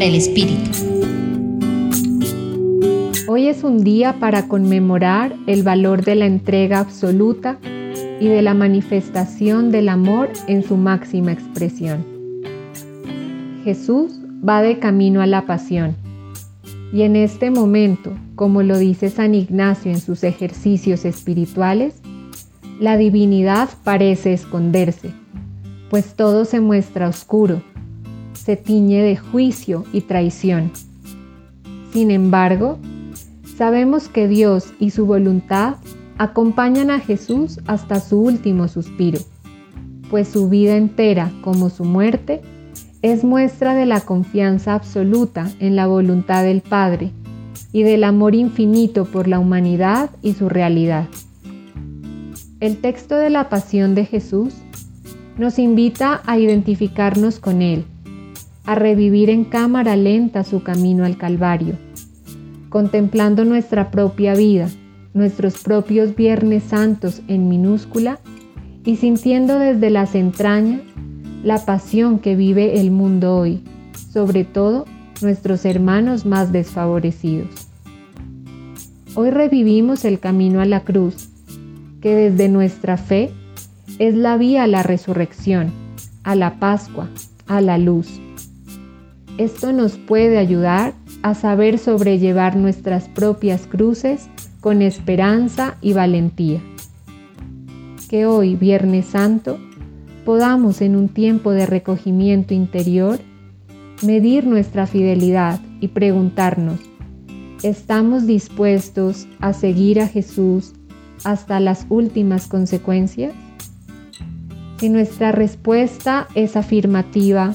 el Espíritu. Hoy es un día para conmemorar el valor de la entrega absoluta y de la manifestación del amor en su máxima expresión. Jesús va de camino a la pasión y en este momento, como lo dice San Ignacio en sus ejercicios espirituales, la divinidad parece esconderse, pues todo se muestra oscuro, se tiñe de juicio y traición. Sin embargo, sabemos que Dios y su voluntad acompañan a Jesús hasta su último suspiro, pues su vida entera como su muerte es muestra de la confianza absoluta en la voluntad del Padre y del amor infinito por la humanidad y su realidad. El texto de la Pasión de Jesús nos invita a identificarnos con Él, a revivir en cámara lenta su camino al Calvario, contemplando nuestra propia vida, nuestros propios Viernes Santos en minúscula y sintiendo desde las entrañas la pasión que vive el mundo hoy, sobre todo nuestros hermanos más desfavorecidos. Hoy revivimos el camino a la cruz, que desde nuestra fe es la vía a la resurrección, a la Pascua, a la luz. Esto nos puede ayudar a saber sobrellevar nuestras propias cruces con esperanza y valentía. Que hoy, Viernes Santo, podamos en un tiempo de recogimiento interior medir nuestra fidelidad y preguntarnos, ¿estamos dispuestos a seguir a Jesús hasta las últimas consecuencias? Si nuestra respuesta es afirmativa,